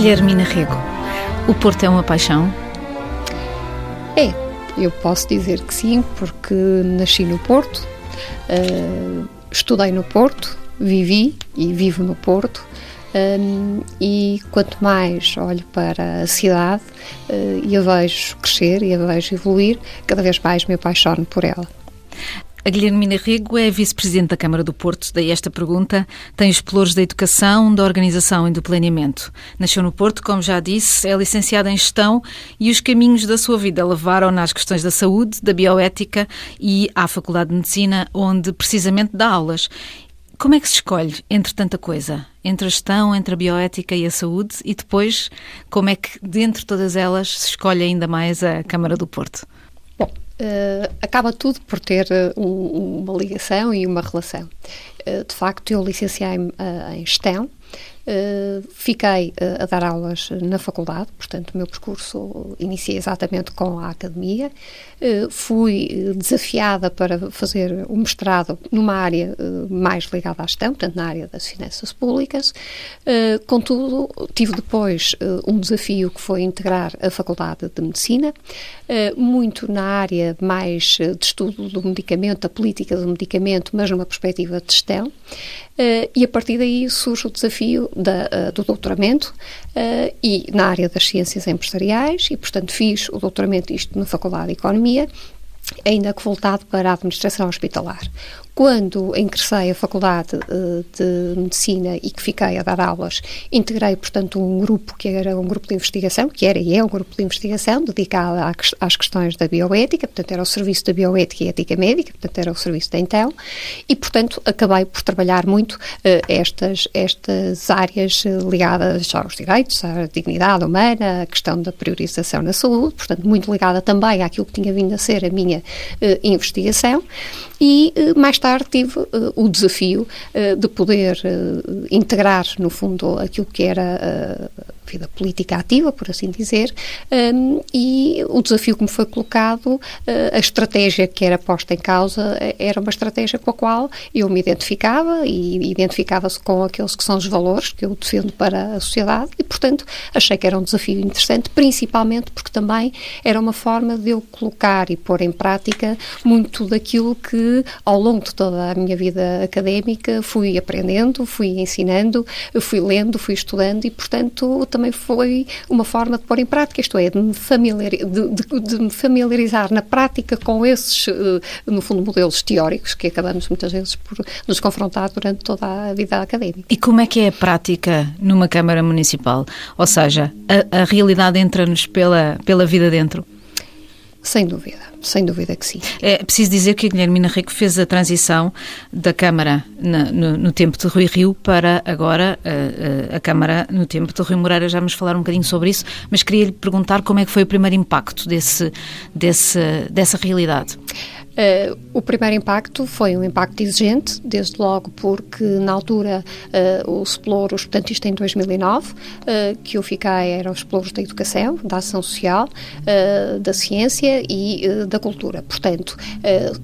Guilhermina Rego, o Porto é uma paixão? É, eu posso dizer que sim, porque nasci no Porto, uh, estudei no Porto, vivi e vivo no Porto. Um, e quanto mais olho para a cidade uh, e a vejo crescer e a vejo evoluir, cada vez mais me apaixono por ela. A Guilhermina Rego é vice-presidente da Câmara do Porto, daí esta pergunta. Tem os pelouros da educação, da organização e do planeamento. Nasceu no Porto, como já disse, é licenciada em gestão e os caminhos da sua vida levaram nas questões da saúde, da bioética e à Faculdade de Medicina, onde precisamente dá aulas. Como é que se escolhe entre tanta coisa? Entre a gestão, entre a bioética e a saúde? E depois, como é que, dentre todas elas, se escolhe ainda mais a Câmara do Porto? Uh, acaba tudo por ter uh, um, uma ligação e uma relação. Uh, de facto, eu licenciei-me em gestão, Uh, fiquei uh, a dar aulas na faculdade, portanto, o meu percurso iniciei exatamente com a academia. Uh, fui desafiada para fazer um mestrado numa área mais ligada à gestão, portanto, na área das finanças públicas. contudo, tive depois um desafio que foi integrar a Faculdade de Medicina, muito na área mais de estudo do medicamento, da política do medicamento, mas numa perspectiva de gestão. E a partir daí surge o desafio da, uh, do doutoramento uh, e na área das ciências empresariais e, portanto, fiz o doutoramento isto na Faculdade de Economia ainda que voltado para a administração hospitalar. Quando ingressei a Faculdade uh, de Medicina e que fiquei a dar aulas, integrei, portanto, um grupo que era um grupo de investigação, que era e é um grupo de investigação dedicado às questões da bioética, portanto, era o Serviço da Bioética e Ética Médica, portanto, era o serviço da então, e, portanto, acabei por trabalhar muito uh, estas, estas áreas ligadas aos direitos, à dignidade humana, à questão da priorização na saúde, portanto, muito ligada também àquilo que tinha vindo a ser a minha investigação, e mais tarde tarde tive uh, o desafio uh, de poder uh, integrar, no fundo, aquilo que era vida política ativa, por assim dizer, um, e o desafio que me foi colocado, uh, a estratégia que era posta em causa, eh, era uma estratégia com a qual eu me identificava e identificava-se com aqueles que são os valores que eu defendo para a sociedade e, portanto, achei que era um desafio interessante, principalmente porque também era uma forma de eu colocar e pôr em prática muito daquilo que, ao longo de toda a minha vida académica, fui aprendendo, fui ensinando, fui lendo, fui estudando e, portanto, também também foi uma forma de pôr em prática, isto é, de me, familiar, de, de, de me familiarizar na prática com esses, eh, no fundo, modelos teóricos que acabamos muitas vezes por nos confrontar durante toda a vida académica. E como é que é a prática numa Câmara Municipal? Ou seja, a, a realidade entra-nos pela, pela vida dentro? Sem dúvida, sem dúvida que sim. É preciso dizer que a Guilhermina Rico fez a transição da Câmara na, no, no, tempo de Rui Rio para agora a, eh, eh, a, Câmara no tempo de Rui Moreira. Já vamos falar um bocadinho sobre isso, mas queria lhe perguntar como é que foi o primeiro impacto desse, desse, dessa realidade. Uh, o primeiro impacto foi um impacto exigente, desde logo porque na altura uh, os exploros, portanto isto em 2009, uh, eh, que eu fiquei eram os exploros da educação, da ação social, da ciência e da cultura. Portanto,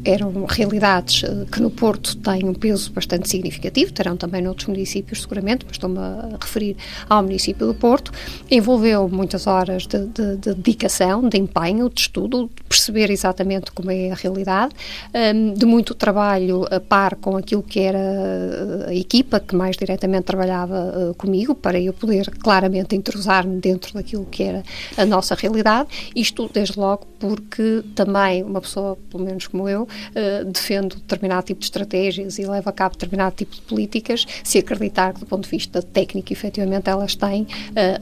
eram realidades que no Porto têm um peso bastante significativo, terão também noutros municípios seguramente, mas estou-me a referir ao município do Porto. Envolveu muitas horas de, de, de dedicação, de empenho, de estudo, de perceber exatamente como é a realidade um, de muito trabalho a par com aquilo que era uh, a equipa que mais diretamente trabalhava uh, comigo, para eu poder claramente entrosar-me dentro daquilo que era a nossa realidade. Isto, desde logo, porque também uma pessoa, pelo menos como eu, uh, defendo determinado tipo de estratégias e leva a cabo determinado tipo de políticas, se acreditar que, do ponto de vista técnico, efetivamente elas têm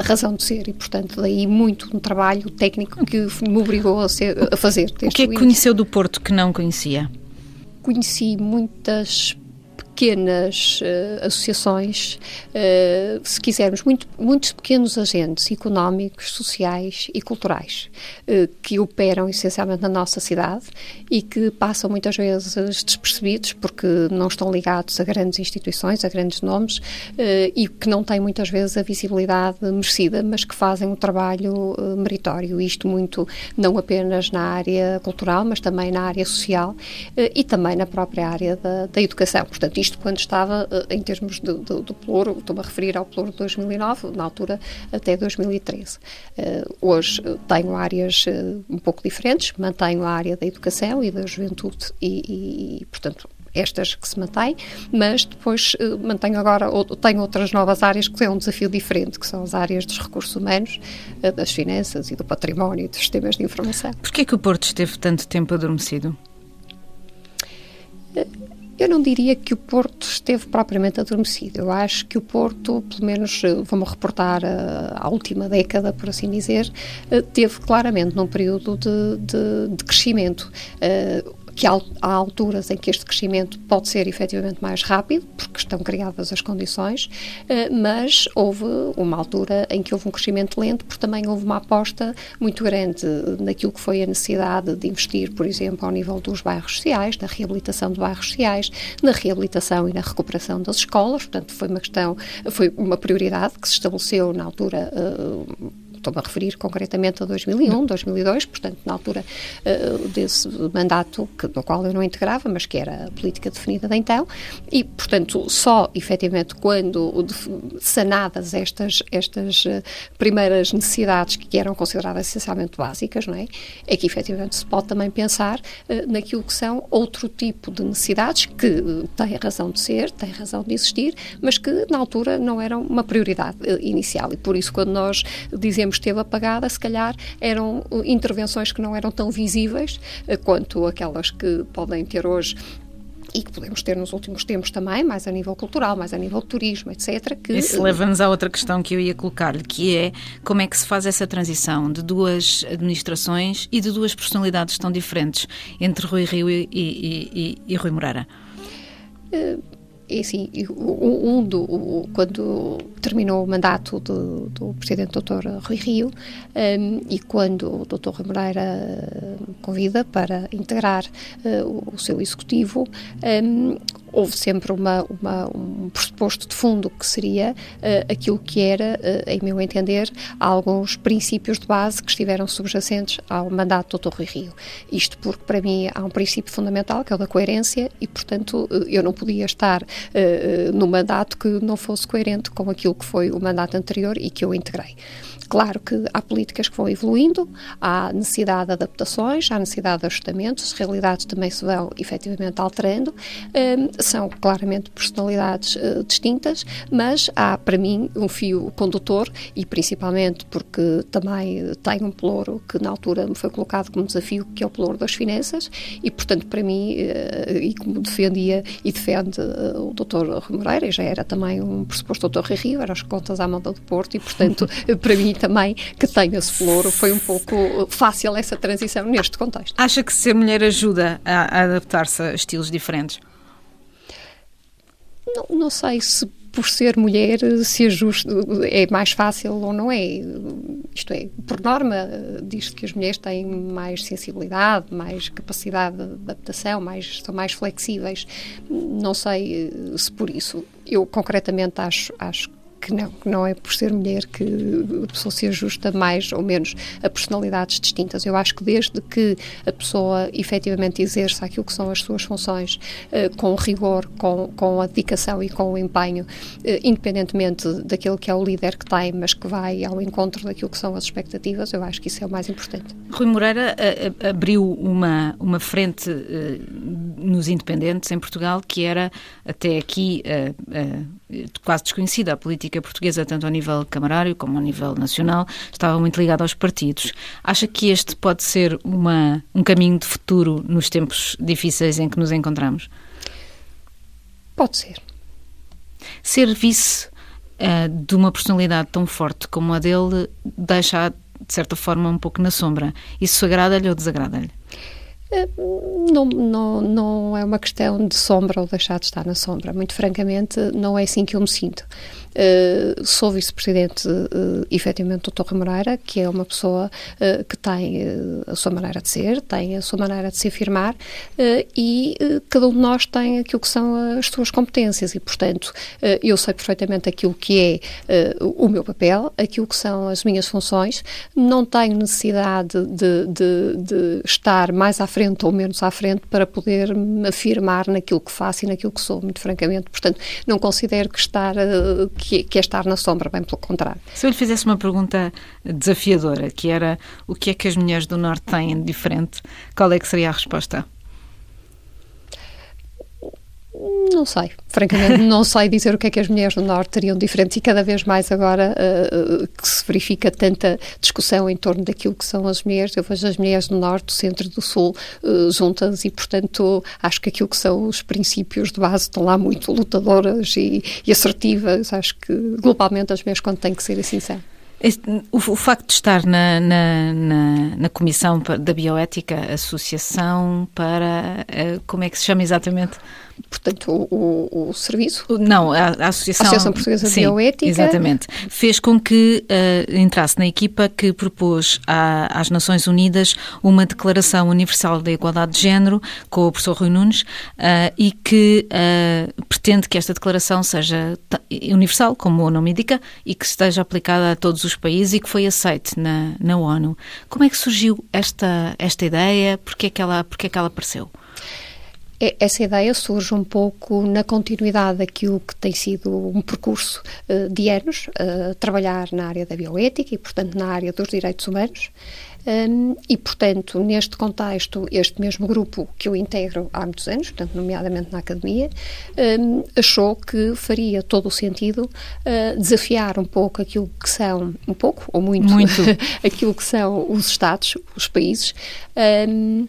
razão de ser e, portanto, daí muito um trabalho técnico que me obrigou a, ser, a fazer. O que é que conheceu do Porto que não conhecia? Conheci muitas pequenas uh, associações, uh, se quisermos, muito, muitos pequenos agentes económicos, sociais e culturais uh, que operam essencialmente na nossa cidade e que passam muitas vezes despercebidos porque não estão ligados a grandes instituições, a grandes nomes e que não têm muitas vezes a visibilidade merecida, mas que fazem um trabalho meritório. Isto muito não apenas na área cultural, mas também na área social e também na própria área da, da educação. Portanto, isto quando estava em termos do, pluro, estou-me a referir ao pluro de 2009, na altura até 2013. hoje tenho áreas um pouco diferentes, mantenho a área da educação e da juventude e, e portanto, estas que se mantêm, mas depois mantenho agora, ou, tenho outras novas áreas que é um desafio diferente, que são as áreas dos recursos humanos, das finanças e do património e dos sistemas de informação. Porquê que o Porto esteve tanto tempo adormecido? Eu não diria que o Porto esteve propriamente adormecido. Eu acho que o Porto, pelo menos vamos reportar a, a última década, por assim dizer, teve claramente num período de, de, de crescimento. Que há, alturas em que este crescimento pode ser efetivamente mais rápido, porque estão criadas as condições, eh, mas houve uma altura em que houve um crescimento lento, porque também houve uma aposta muito grande naquilo que foi a necessidade de investir, por exemplo, ao nível dos bairros sociais, na reabilitação de bairros sociais, na reabilitação e na recuperação das escolas, portanto foi uma questão, foi uma prioridade que se estabeleceu na altura uh, estou-me a referir concretamente a 2001, 2002, portanto, na altura uh, desse mandato que, no qual eu não integrava, mas que era a política definida de então, e, portanto, só efetivamente quando sanadas estas, estas uh, primeiras necessidades que eram consideradas essencialmente básicas, não é? É que efetivamente se pode também pensar uh, naquilo que são outro tipo de necessidades que têm razão de ser, têm razão de existir, mas que na altura não eram uma prioridade inicial. E por isso, quando nós dizemos esteve apagada, se calhar eram uh, intervenções que não eram tão visíveis uh, quanto aquelas que podem ter hoje e que podemos ter nos últimos tempos também, mais a nível cultural, mais a nível turismo, etc. Que... Isso leva-nos à outra questão que eu ia colocar-lhe, que é como é que se faz essa transição de duas administrações e de duas personalidades tão diferentes entre Rui Rio e, e, e, e Rui Moreira? E assim, um do, quando terminou o mandato do, do presidente Dr. Rui Rio um, e quando o Dr. Rui Moreira me convida para integrar uh, o, o, seu executivo, um, houve sempre uma, uma, um pressuposto de fundo que seria uh, aquilo que era, uh, em meu entender, alguns princípios de base que estiveram subjacentes ao mandato do Dr. Rui Rio. Isto porque, para mim, há um princípio fundamental, que é o da coerência, e, portanto, uh, eu não podia estar no mandato que não fosse coerente com aquilo que foi o mandato anterior e que eu integrei. Claro que há políticas que vão evoluindo, há necessidade de adaptações, há necessidade de ajustamentos, realidades também se vão efetivamente alterando, um, são claramente personalidades uh, distintas, mas há para mim um fio condutor e principalmente porque também tenho um pelouro que na altura me foi colocado como desafio, que é o pelouro das finanças e portanto para mim, uh, e como defendia e defende uh, o Dr. Rui Moreira, já era também um pressuposto Dr. Rio, eram as contas à mão do Porto e portanto para mim também que tenho esse floro. Foi um pouco fácil essa transição neste contexto. Acha que ser mulher ajuda a, a adaptar-se a estilos diferentes? Não, não sei se por ser mulher se ajusta, é mais fácil ou não é. Isto é, por norma, diz que as mulheres têm mais sensibilidade, mais capacidade de adaptação, mais, são mais flexíveis. Não sei se por isso. Eu, concretamente, acho, acho que não, que não é por ser mulher que a pessoa se ajusta mais ou menos a personalidades distintas. Eu acho que desde que a pessoa efetivamente exerça aquilo que são as suas funções uh, com rigor, com, com a dedicação e com o empenho, uh, independentemente daquilo que é o líder que tem, mas que vai ao encontro daquilo que são as expectativas, eu acho que isso é o mais importante. Rui Moreira uh, abriu uma, uma frente nos independentes em Portugal que era até aqui quase desconhecida. A política portuguesa, tanto ao nível camarário como ao nível nacional, estava muito ligada aos partidos. Acha que este pode ser uma, um caminho de futuro nos tempos difíceis em que nos encontramos? Pode ser. Ser vice uh, de uma personalidade tão forte como a dele deixa, de certa forma, um pouco na sombra. Isso agrada-lhe ou desagrada-lhe? Não, não, não é uma questão de sombra ou deixar de estar na sombra. Muito francamente, não é assim que eu me sinto. Uh, sou vice-presidente, uh, efetivamente, do Torre Moreira, que é uma pessoa uh, que tem uh, a sua maneira de ser, tem a sua maneira de se afirmar e cada um de nós tem aquilo que são as suas competências e, portanto, eu sei perfeitamente aquilo que é o meu papel, aquilo que são as minhas funções, não tenho necessidade de, de, de estar mais à frente frente ou menos à frente para poder me afirmar naquilo que faço e naquilo que sou, muito francamente. Portanto, não considero que, estar, uh, que, que é estar na sombra, bem pelo contrário. Se eu lhe fizesse uma pergunta desafiadora, que era o que é que as mulheres do Norte têm de diferente, qual é que seria a resposta? Não sei, francamente, não sei dizer o que é que as mulheres do Norte teriam diferente e cada vez mais agora uh, que se verifica tanta discussão em torno daquilo que são as mulheres, eu vejo as mulheres do Norte, do Centro e do Sul uh, juntas e, portanto, acho que aquilo que são os princípios de base estão lá muito lutadoras e, e assertivas. Acho que globalmente as mulheres, quando têm que ser assim, são. O, o, facto de estar na, na, na, na, Comissão da Bioética, Associação para. Como é que se chama exatamente? Portanto, o, o, o serviço? Não, a, a Associação, Associação Portuguesa sim, de Bioética. Exatamente. Fez com que uh, entrasse na equipa que propôs à, às Nações Unidas uma Declaração Universal da Igualdade de Género, com o professor Rui Nunes, uh, e que uh, pretende que esta declaração seja universal, como o nome indica, e que esteja aplicada a todos os países e que foi aceite na, na ONU. Como é que surgiu esta, esta ideia? Porquê é que ela, porquê é que ela apareceu? É, essa ideia surge um pouco na continuidade daquilo que tem sido um percurso uh, de anos, uh, trabalhar na área da bioética e, portanto, na área dos direitos humanos. Um, e, portanto, neste contexto, este mesmo grupo que eu integro há muitos anos, portanto, nomeadamente na academia, um, achou que faria todo o sentido uh, desafiar um pouco aquilo que são, um pouco ou muito, muito. aquilo que são os Estados, os países. Um,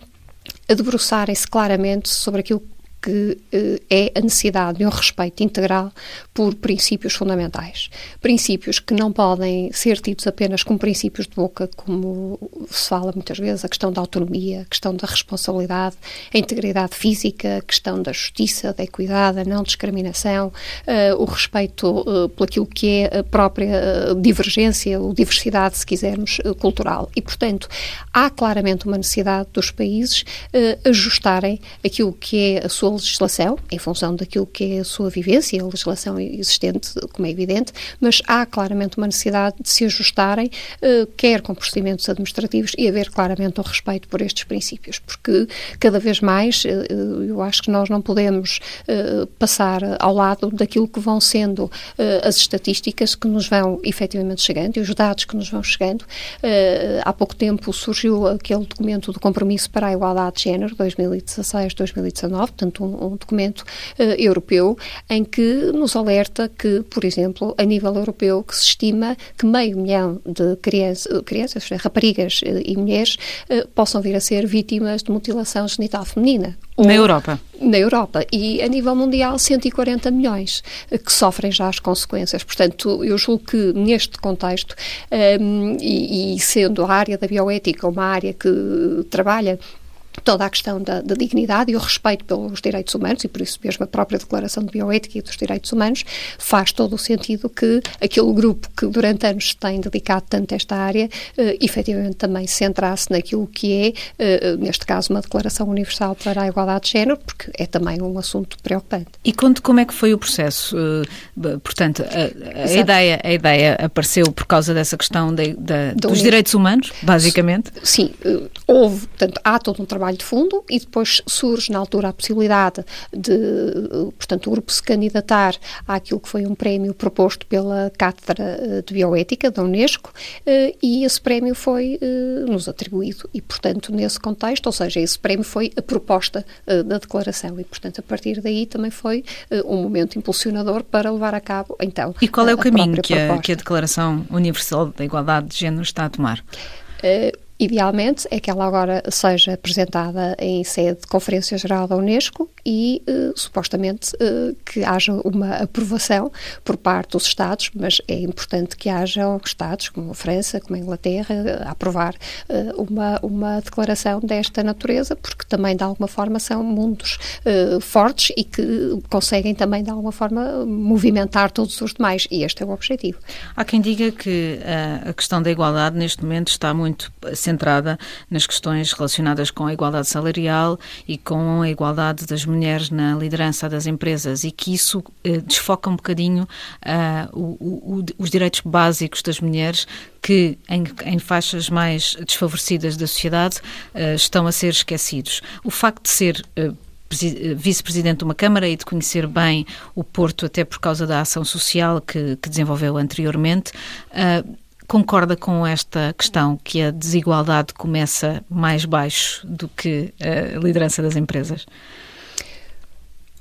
a debruçarem-se claramente sobre aquilo que eh, é a necessidade de um respeito integral por princípios fundamentais. Princípios que não podem ser tidos apenas como princípios de boca, como se fala muitas vezes, a questão da autonomia, a questão da responsabilidade, a integridade física, a questão da justiça, da equidade, a não discriminação, uh, o respeito uh, por aquilo que é a própria divergência ou diversidade, se quisermos, cultural. E, portanto, há claramente uma necessidade dos países ajustarem aquilo que é a sua legislação, em função daquilo que é a sua vivência, a legislação existente, como é evidente, mas há claramente uma necessidade de se ajustarem, uh, quer com procedimentos administrativos e haver claramente um respeito por estes princípios, porque cada vez mais uh, eu acho que nós não podemos passar ao lado daquilo que vão sendo as estatísticas que nos vão efetivamente chegando e os dados que nos vão chegando. há pouco tempo surgiu aquele documento do compromisso para a igualdade de género, 2016-2019, portanto um, um documento uh, europeu em que nos alerta que, por exemplo, a nível europeu, que se estima que meio milhão de crianças, eh, crianças raparigas uh, e mulheres possam vir a ser vítimas de mutilação genital feminina. Na Europa? Na Europa. E a nível mundial, 140 milhões que sofrem já as consequências. Portanto, eu julgo que neste contexto, um, e, e sendo a área da bioética uma área que trabalha toda a questão da, da, dignidade e o respeito pelos direitos humanos, e por isso mesmo a própria Declaração de Bioética e dos Direitos Humanos faz todo o sentido que aquele grupo que durante anos tem dedicado tanto a esta área, eh, efetivamente também se centrasse naquilo que é, eh, neste caso, uma Declaração Universal para a Igualdade de Género, porque é também um assunto preocupante. E conte como é que foi o processo. Uh, portanto, a, a ideia, a ideia apareceu por causa dessa questão de, de, dos direitos humanos, basicamente? Sim, houve, portanto, há todo um trabalho trabalho de fundo e depois surge na altura a possibilidade de, portanto, o grupo se candidatar àquilo que foi um prémio proposto pela Cátedra eh, de Bioética da Unesco eh, e esse prémio foi eh, nos atribuído. E, portanto, nesse contexto, ou seja, esse prémio foi a proposta da declaração. E, portanto, a partir daí também foi um momento impulsionador para levar a cabo, então, E qual é o caminho que a, que a Declaração Universal da Igualdade de Género está a tomar? Uh, Idealmente é que ela agora seja apresentada em sede de Conferência Geral da Unesco e, eh, supostamente, eh, que haja uma aprovação por parte dos Estados, mas é importante que hajam Estados, como a França, como a Inglaterra, a aprovar eh, uma, uma declaração desta natureza, porque também, de alguma forma, são mundos fortes e que conseguem também, de alguma forma, movimentar todos os demais, e este é o objetivo. Há quem diga que a questão da igualdade, neste momento, está muito centrada nas questões relacionadas com a igualdade salarial e com a igualdade das mulheres na liderança das empresas e que isso eh, desfoca um bocadinho uh, o, o, os direitos básicos das mulheres que em, em faixas mais desfavorecidas da sociedade uh, estão a ser esquecidos. O facto de ser uh, vice-presidente de uma Câmara e de conhecer bem o Porto, até por causa da ação social que, que desenvolveu anteriormente. Uh, concorda com esta questão que a desigualdade começa mais baixo do que a liderança das empresas?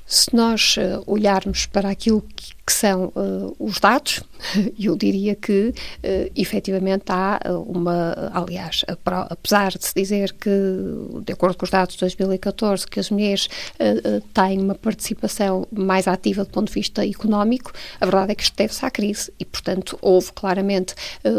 Se nós olharmos para aquilo que são uh, os dados, eu diria que uh, efetivamente há eh, uma, aliás, apesar de se dizer que, de acordo com os dados de 2014, que as mulheres uh, têm uma participação mais ativa do ponto de vista económico, a verdade é que isto deve-se à crise e, portanto, houve claramente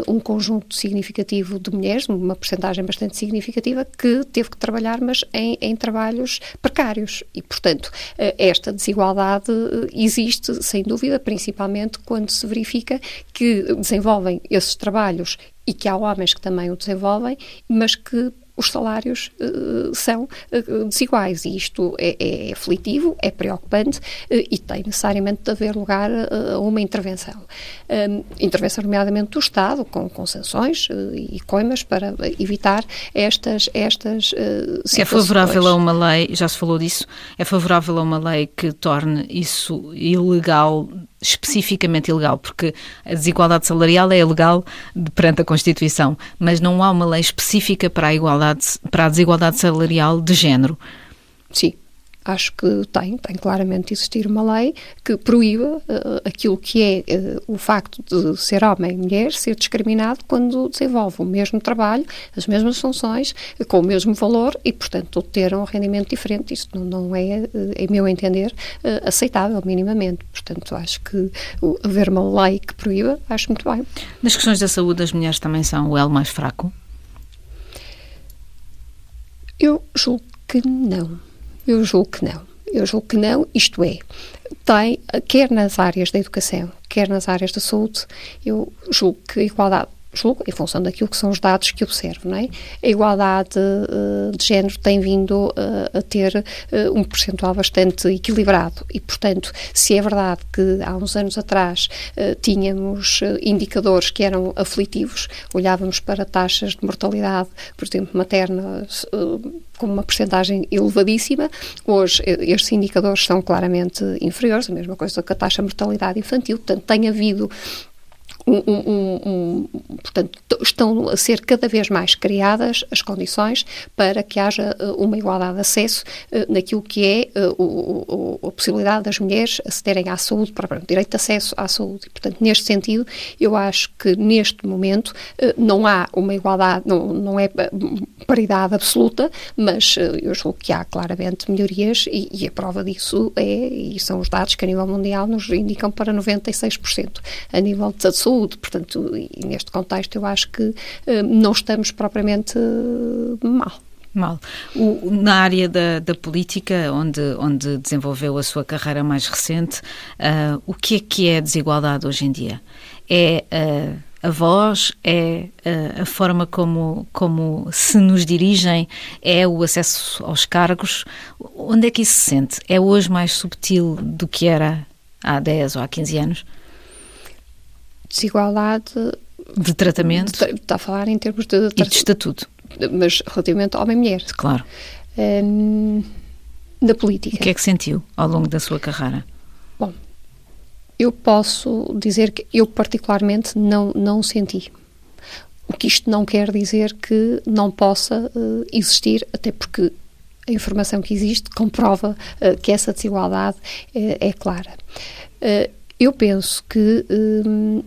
um conjunto significativo de mulheres, uma percentagem bastante significativa, que teve que trabalhar, mas em, em trabalhos precários. E, portanto, esta desigualdade existe, sem dúvida, principalmente quando se verifica que desenvolvem esses trabalhos e que há homens que também o desenvolvem, mas que os salários uh, são uh, desiguais e isto é, é, aflitivo, é preocupante uh, e tem necessariamente de haver lugar a uma intervenção. Um, intervenção, nomeadamente, do Estado, com, com sanções e coimas para evitar estas, estas situações. É favorável a uma lei, já se falou disso, é favorável a uma lei que torne isso ilegal especificamente ilegal, porque a desigualdade salarial é ilegal perante a Constituição, mas não há uma lei específica para a igualdade, para a desigualdade salarial de género. Sim, acho que tem, tem claramente de existir uma lei que proíba uh, aquilo que é uh, o facto de ser homem e mulher ser discriminado quando desenvolve o mesmo trabalho, as mesmas funções, com o mesmo valor e, portanto, ter um rendimento diferente. Isso não, não é, em meu entender, aceitável minimamente. Portanto, acho que haver uma lei que proíba, acho muito bem. Nas questões da saúde, as mulheres também são o elo mais fraco? Eu julgo que não. Eu julgo que não. Eu julgo que não, isto é, tem, quer nas áreas da educação, quer nas áreas da saúde, eu julgo que a igualdade julgo, em função daquilo que são os dados que observo, não é? A igualdade uh, de género tem vindo uh, a ter uh, um percentual bastante equilibrado e, portanto, se é verdade que há uns anos atrás tínhamos indicadores que eram aflitivos, olhávamos para taxas de mortalidade, por exemplo, materna com uma percentagem elevadíssima. Hoje, estes indicadores são claramente inferiores, a mesma coisa que a taxa de mortalidade infantil. Portanto, tem havido um, um, um, portanto, estão a ser cada vez mais criadas as condições para que haja uh, uma igualdade de acesso uh, naquilo que é uh, o, o, a possibilidade das mulheres acederem à saúde, para, direito de acesso à saúde. E, portanto, neste sentido, eu acho que neste momento não há uma igualdade, não, não é paridade absoluta, mas eu julgo que há claramente melhorias e, e, a prova disso é, e são os dados que a nível mundial nos indicam para 96% a nível de saúde saúde. Portanto, neste contexto, eu acho que uh, não estamos propriamente uh, mal. Mal. O, na área da, da, política, onde, onde desenvolveu a sua carreira mais recente, uh, o que é que é desigualdade hoje em dia? É uh, a voz, é uh, a forma como, como se nos dirigem, é o acesso aos cargos. Onde é que isso se sente? É hoje mais subtil do que era há 10 ou há 15 anos? Desigualdade de tratamento. De, está a falar em termos de, de, e de estatuto. Mas relativamente homem-mulher. Claro. Um, da política. O que é que sentiu ao longo da sua carreira? Bom, eu posso dizer que eu particularmente não, não senti. O que isto não quer dizer que não possa uh, existir, até porque a informação que existe comprova uh, que essa desigualdade uh, é clara. eu penso que hum,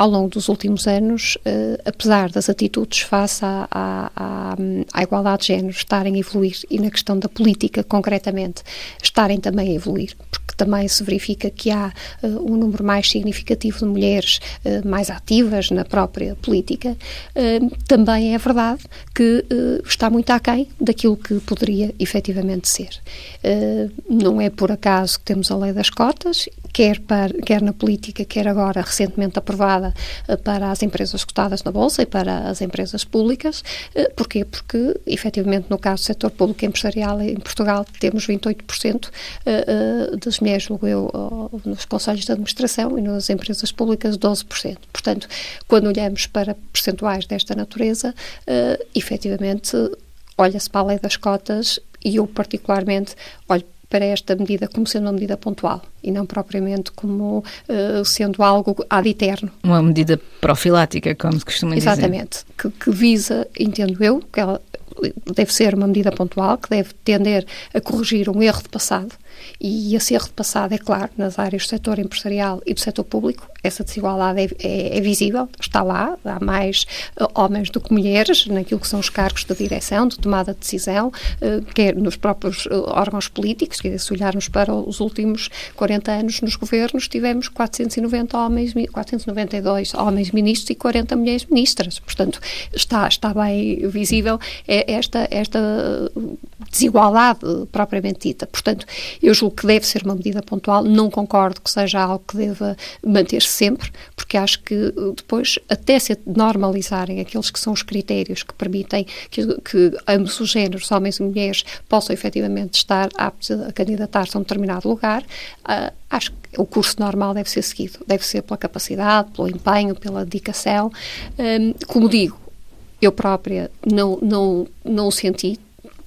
ao longo dos últimos anos, uh, apesar das atitudes face à, à, à, igualdade de género estarem a evoluir e na questão da política, concretamente, estarem também a evoluir, porque também se verifica que há uh, um número mais significativo de mulheres uh, mais ativas na própria política, também é verdade que está muito aquém daquilo que poderia efetivamente ser. não é por acaso que temos a lei das cotas, quer, para, quer na política, quer agora recentemente aprovada para as empresas cotadas na Bolsa e para as empresas públicas. Porquê? Porque, efetivamente, no caso do setor público empresarial em Portugal, temos 28% das mulheres, eu, nos conselhos de administração e nas empresas públicas 12%. Portanto, quando olhamos para percentuais desta natureza, efetivamente olha-se para a lei das cotas e eu particularmente olho para esta medida como sendo uma medida pontual e não propriamente como uh, sendo algo ad eterno. Uma medida profilática, como se costuma Exatamente, dizer. Exatamente, que, que, visa, entendo eu, que ela deve ser uma medida pontual, que deve tender a corrigir um erro de passado e esse erro de passado, é claro, nas áreas do setor empresarial e do setor público, essa desigualdade é, é, é visível, está lá, há mais uh, homens do que mulheres naquilo que são os cargos de direção, de tomada de decisão, uh, quer nos próprios uh, órgãos políticos, quer se olharmos para os últimos 40 anos nos governos, tivemos 490 homens, 492 homens ministros e 40 mulheres ministras, portanto, está, está bem visível esta, esta desigualdade propriamente dita. Portanto, eu julgo que deve ser uma medida pontual, não concordo que seja algo que deva manter-se sempre, porque acho que eh, depois, até se normalizarem aqueles que são os critérios que permitem que, que ambos os géneros, homens e mulheres, possam efetivamente estar aptos a candidatar-se a um determinado lugar, uh, acho que o curso normal deve ser seguido. Deve ser pela capacidade, pelo empenho, pela dedicação. Um, como digo, eu própria não, não, não o senti,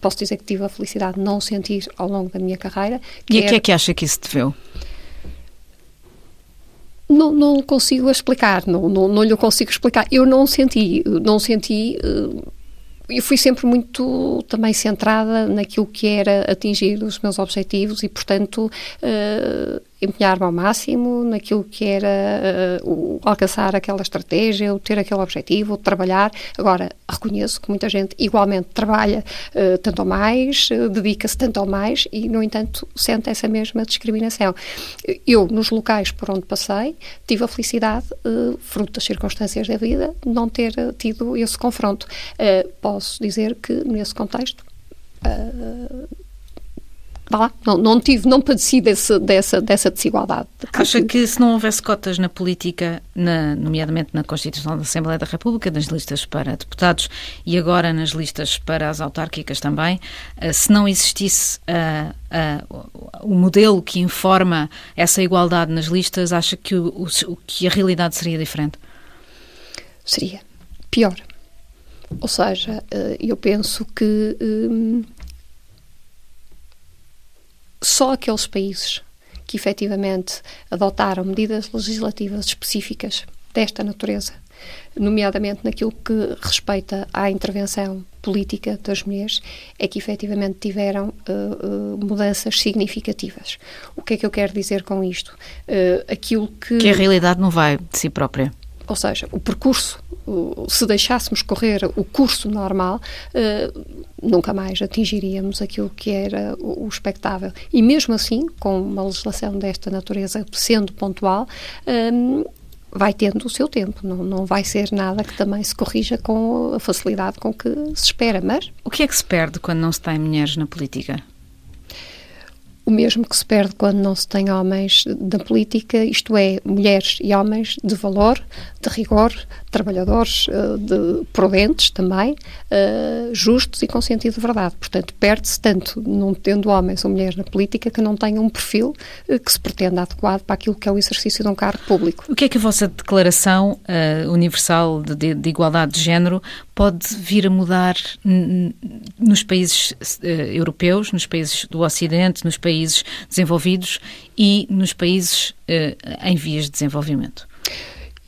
posso dizer que tive a felicidade de não sentir ao longo da minha carreira. E a que é que acha que isso deveu? Não, não consigo explicar, não, não, não lhe consigo explicar. Eu não senti, não senti. Uh, eu fui sempre muito também centrada naquilo que era atingir os meus objetivos e, portanto, uh, empenhar-me ao máximo naquilo que era uh, o alcançar aquela estratégia, o ter aquele objetivo, o trabalhar. Agora, reconheço que muita gente igualmente trabalha uh, tanto ou mais, uh, dedica-se tanto ou mais e, no entanto, sente essa mesma discriminação. Eu, nos locais por onde passei, tive a felicidade, fruto das circunstâncias da vida, de não ter tido esse confronto. posso dizer que, nesse contexto, lá, não, não tive, não padeci desse, dessa, dessa desigualdade. Acha que se não houvesse cotas na política, na, nomeadamente na Constituição da Assembleia da República, nas listas para deputados e agora nas listas para as autárquicas também, eh, se não existisse uh, uh, o modelo que informa essa igualdade nas listas, acha que, o, o, que a realidade seria diferente? Seria pior. Ou seja, eu penso que hum, só aqueles países que efetivamente adotaram medidas legislativas específicas desta natureza, nomeadamente naquilo que respeita à intervenção política das mulheres, é que efetivamente tiveram uh, mudanças significativas. O que é que eu quero dizer com isto? Uh, aquilo que. Que a realidade não vai de si própria. Ou seja, o percurso, se deixássemos correr o curso normal, nunca mais atingiríamos aquilo que era o, expectável. E mesmo assim, com uma legislação desta natureza sendo pontual, um, vai tendo o seu tempo, não, não vai ser nada que também se corrija com a facilidade com que se espera, mas... O que é que se perde quando não se tem mulheres na política? O mesmo que se perde quando não se tem homens da política, isto é, mulheres e homens de valor, de rigor, trabalhadores uh, de prudentes também, uh, justos e com sentido de verdade. Portanto, perde-se tanto não tendo homens ou mulheres na política que não tenham um perfil uh, que se pretenda adequado para aquilo que é o exercício de um cargo público. O que é que a vossa Declaração Universal de, de, Igualdade de Género pode vir a mudar nos países europeus, nos países do Ocidente, nos países desenvolvidos e nos países em vias de desenvolvimento?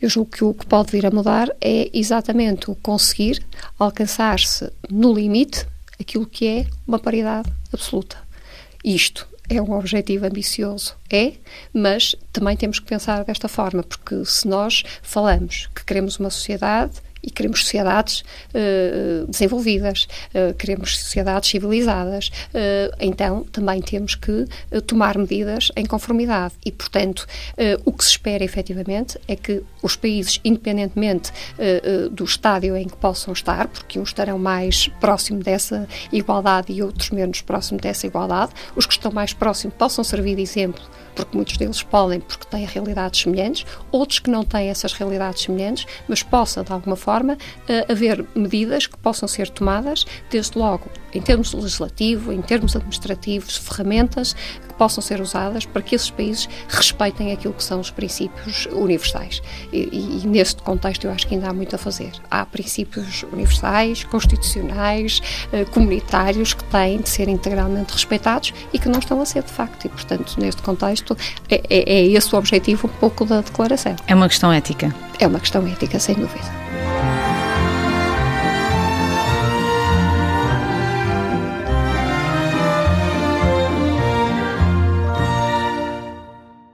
Eu julgo que o que pode vir a mudar é exatamente o conseguir alcançar-se no limite aquilo que é uma paridade absoluta. Isto é um objetivo ambicioso, é, mas também temos que pensar desta forma, porque se nós falamos que queremos uma sociedade e queremos sociedades uh, desenvolvidas, uh, queremos sociedades civilizadas, uh, então também temos que tomar medidas em conformidade. E, portanto, o que se espera efetivamente é que os países, independentemente do estádio em que possam estar, porque uns estarão mais próximo dessa igualdade e outros menos próximo dessa igualdade, os que estão mais próximos possam servir de exemplo porque muitos deles podem, porque têm realidades semelhantes, outros que não têm essas realidades semelhantes, mas possa, de alguma forma, uh, haver medidas que possam ser tomadas, desde logo, em termos legislativo, em termos administrativos, ferramentas que possam ser usadas para que esses países respeitem aquilo que são os princípios universais. E, e, neste contexto eu acho que ainda há muito a fazer. Há princípios universais, constitucionais, uh, comunitários que têm de ser integralmente respeitados e que não estão a ser de facto. E, portanto, neste contexto, é, é, é esse o objetivo um pouco da declaração. É uma questão ética. É uma questão ética, sem dúvida.